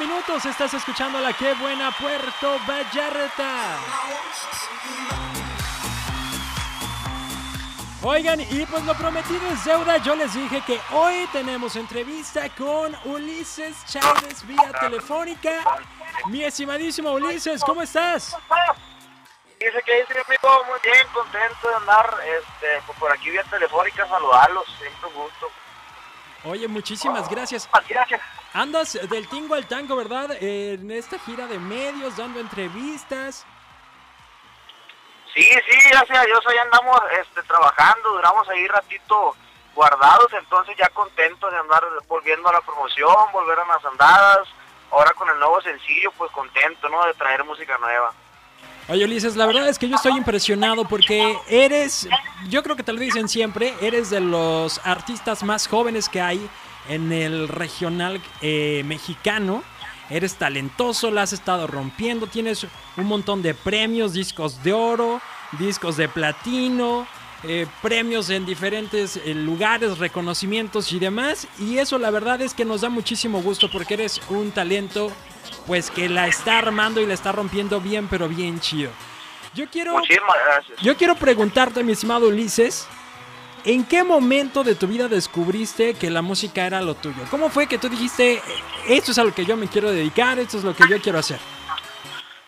minutos. Estás escuchando la Qué Buena Puerto Vallarta. Oigan, y pues lo prometido es deuda. Yo les dije que hoy tenemos entrevista con Ulises Chávez vía telefónica. Mi estimadísimo Ulises, ¿cómo estás? Dice que dice muy bien, contento de andar este, pues, por aquí vía telefónica, saludarlos, siempre un gusto. Oye, muchísimas gracias. Gracias. Andas del tingo al tango, ¿verdad? En esta gira de medios, dando entrevistas. Sí, sí, gracias a Dios, ahí andamos este, trabajando, duramos ahí ratito guardados, entonces ya contentos de andar volviendo a la promoción, volver a las andadas, ahora con el nuevo sencillo, pues contento, ¿no? De traer música nueva. Oye Ulises, la verdad es que yo estoy impresionado porque eres, yo creo que te lo dicen siempre, eres de los artistas más jóvenes que hay en el regional eh, mexicano. Eres talentoso, la has estado rompiendo, tienes un montón de premios, discos de oro, discos de platino, eh, premios en diferentes eh, lugares, reconocimientos y demás. Y eso la verdad es que nos da muchísimo gusto porque eres un talento pues que la está armando y la está rompiendo bien, pero bien chido. Yo quiero, Muchísimas gracias. yo quiero preguntarte, mi estimado Ulises, ¿en qué momento de tu vida descubriste que la música era lo tuyo? ¿Cómo fue que tú dijiste, esto es a lo que yo me quiero dedicar, esto es lo que yo quiero hacer?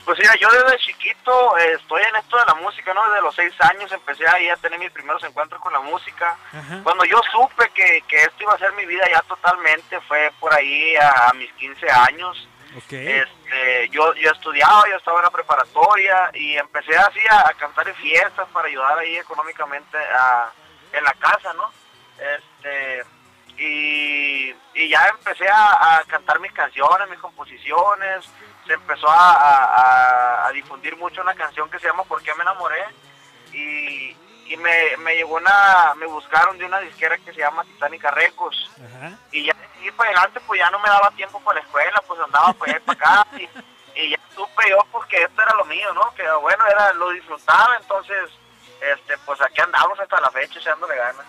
Pues mira, yo desde chiquito eh, estoy en esto de la música, ¿no? Desde los seis años empecé ahí a tener mis primeros encuentros con la música. Ajá. Cuando yo supe que, que esto iba a ser mi vida ya totalmente, fue por ahí a, a mis 15 años. Este, yo, yo estudiaba, yo estaba en la preparatoria y empecé así a, a cantar en fiestas para ayudar ahí económicamente a, en la casa, ¿no? Este, y, y ya empecé a, a cantar mis canciones, mis composiciones, se empezó a, difundir mucho una canción que se llama ¿Por qué me enamoré? Y, y me, me llegó una, me buscaron de una disquera que se llama Titánica Records y ya y para adelante pues ya no me daba tiempo para la escuela, pues andaba para allá para acá y, y ya supe yo pues que esto era lo mío, ¿no? Que bueno, era lo disfrutaba, entonces este pues aquí andamos hasta la fecha echándole ganas.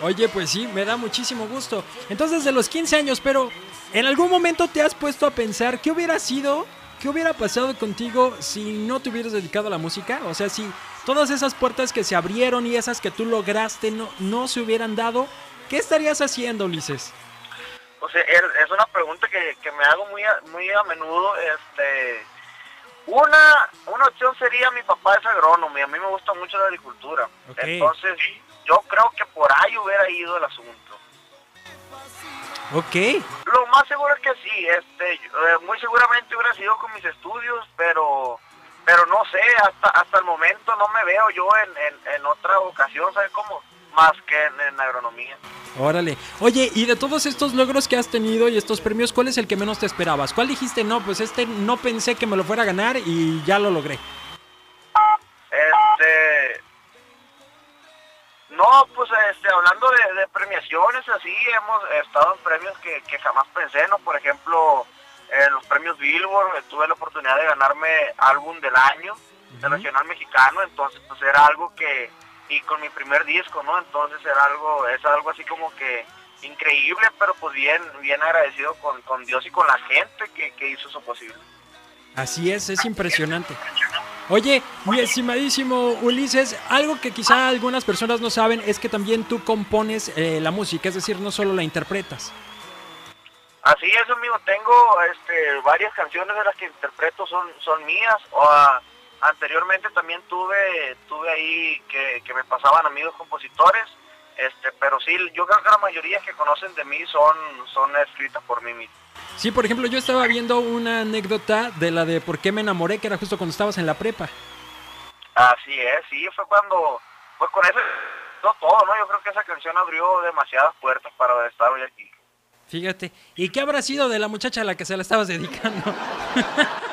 Oye, pues sí, me da muchísimo gusto. Entonces, de los 15 años, pero ¿en algún momento te has puesto a pensar qué hubiera sido, qué hubiera pasado contigo si no te hubieras dedicado a la música? O sea, si todas esas puertas que se abrieron y esas que tú lograste no, no se hubieran dado, ¿qué estarías haciendo, Ulises? O sea, es es una pregunta que, que me hago muy a, muy a menudo, este una una opción sería mi papá es agrónomo y a mí me gusta mucho la agricultura. Entonces, yo creo que por ahí hubiera ido el asunto. Ok. Lo más seguro es que sí, este, eh, muy seguramente hubiera sido con mis estudios, pero pero no sé, hasta hasta el momento no me veo yo en, en, en otra ocasión, ¿sabes cómo? Más que en, agronomía. Órale. Oye, y de todos estos logros que has tenido y estos premios, ¿cuál es el que menos te esperabas? ¿Cuál dijiste, no, pues este no pensé que me lo fuera a ganar y ya lo logré? Este. No, pues este, hablando de, de premiaciones, así, hemos estado en premios que, que jamás pensé, ¿no? Por ejemplo, en los premios Billboard eh, tuve la oportunidad de ganarme álbum del año del Ujú. regional mexicano, entonces pues era algo que, y con mi primer disco, ¿no? Entonces era algo, es algo así como que increíble, pero pues bien, bien agradecido con, con Dios y con la gente que, que hizo eso posible. Así es, es impresionante. Oye, mi estimadísimo Ulises, algo que quizá algunas personas no saben es que también tú compones eh, la música, es decir, no solo la interpretas. Así es, amigo. Tengo este, varias canciones de las que interpreto son, son mías. O, ah, anteriormente también tuve tuve ahí que, que me pasaban amigos compositores. Este, pero sí, yo creo que la mayoría que conocen de mí son, son escritas por mí mismo. Sí, por ejemplo, yo estaba viendo una anécdota de la de por qué me enamoré, que era justo cuando estabas en la prepa. Así es, sí, fue cuando, pues con eso, no todo, ¿no? Yo creo que esa canción abrió demasiadas puertas para estar hoy aquí. Fíjate. ¿Y qué habrá sido de la muchacha a la que se la estabas dedicando?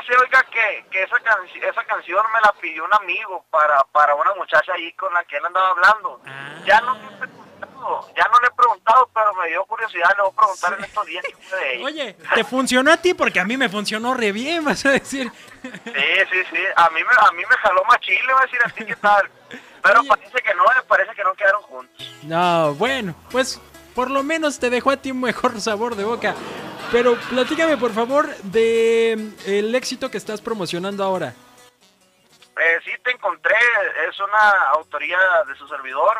Fí- fí- Fíjese, oiga, que, que esa, canci- esa canción me la pidió un amigo para, para una muchacha ahí con la que él andaba hablando. Ah. Ya no le he preguntado, ya no le he preguntado, pero me dio curiosidad, le voy a preguntar en estos días de. Oye, ¿te funcionó a ti? Porque a mí me funcionó re bien, vas a decir. Sí, sí, sí, a mí, me, a mí me jaló más chile, voy a decir así, ¿qué tal? Pero Oye. parece que no, me parece que no quedaron juntos. No, bueno, pues por lo menos te dejó a ti un mejor sabor de boca. Pero platícame, por favor, de el éxito que estás promocionando ahora. Eh, sí, te encontré. Es una autoría de su servidor.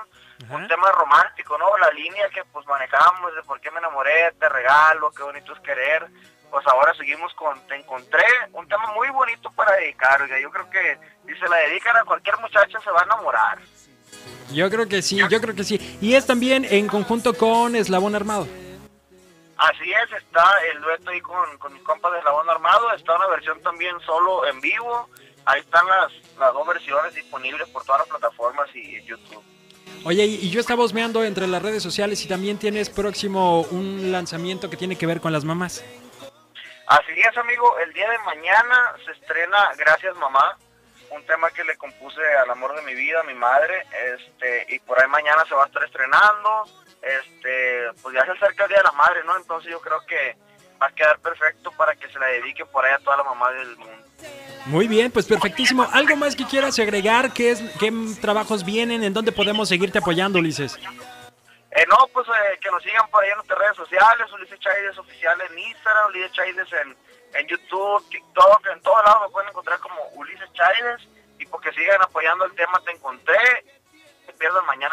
Un tema romántico, ¿no? La línea que pues manejamos de por qué me enamoré, te regalo, qué bonito es querer. Pues ahora seguimos con Te encontré. Un tema muy bonito para dedicar. Yo creo que si se la dedican a cualquier muchacha se va a enamorar. Yo creo que sí, yo creo que sí. Y es también en conjunto con Eslabón Armado. Así es, está el dueto ahí con, con mi compa de Eslabón Armado, está una versión también solo en vivo, ahí están las, las dos versiones disponibles por todas las plataformas y YouTube. Oye, y yo estaba osmeando entre las redes sociales y también tienes próximo un lanzamiento que tiene que ver con las mamás. Así es, amigo, el día de mañana se estrena Gracias Mamá, un tema que le compuse al amor de mi vida, a mi madre, este, y por ahí mañana se va a estar estrenando, este, pues ya se acerca el Día de la Madre, ¿no? Entonces yo creo que va a quedar perfecto para que se la dedique por ahí a toda la mamá del mundo. Muy bien, pues perfectísimo. ¿Algo más que quieras agregar? ¿Qué, es, qué trabajos vienen? ¿En dónde podemos seguirte apoyando, Ulises? Eh, no, pues eh, que nos sigan por ahí en nuestras redes sociales, Ulises Chaides oficial en Instagram, Ulises Chaides en, en YouTube, TikTok, en todos lados me pueden encontrar como Ulises Chaides y porque sigan apoyando el tema Te Encontré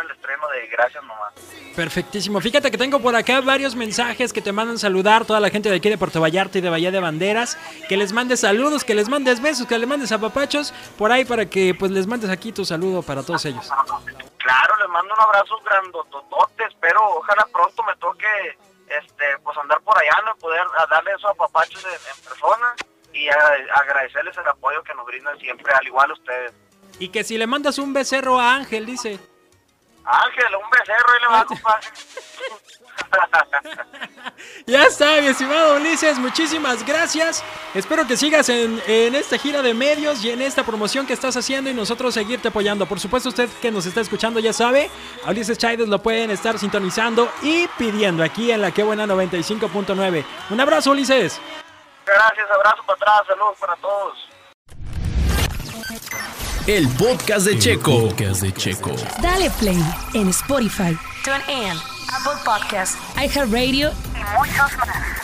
el estreno de Gracias Mamá. Perfectísimo. Fíjate que tengo por acá varios mensajes que te mandan saludar toda la gente de aquí de Puerto Vallarta y de Bahía de Banderas. Que les mandes saludos, que les mandes besos, que les mandes apapachos por ahí para que pues les mandes aquí tu saludo para todos ellos. Claro, les mando un abrazo grandototote. Espero, ojalá pronto me toque este pues andar por allá, no poder darle esos apapachos en, en persona y agradecerles el apoyo que nos brindan siempre, al igual ustedes. Y que si le mandas un becerro a Ángel, dice. Ángel, un becerro y le va a ocupar. ya está, mi estimado Ulises, muchísimas gracias. Espero que sigas en, esta gira de medios y en esta promoción que estás haciendo y nosotros seguirte apoyando. Por supuesto, usted que nos está escuchando ya sabe, a Ulises Chaides lo pueden estar sintonizando y pidiendo aquí en la Que Buena 95.9. Un abrazo, Ulises. Gracias, abrazo para atrás, saludos para todos. El podcast de Checo. podcast de Checo. Dale play en Spotify, TuneIn, Apple Podcasts, iHeartRadio y muchos más.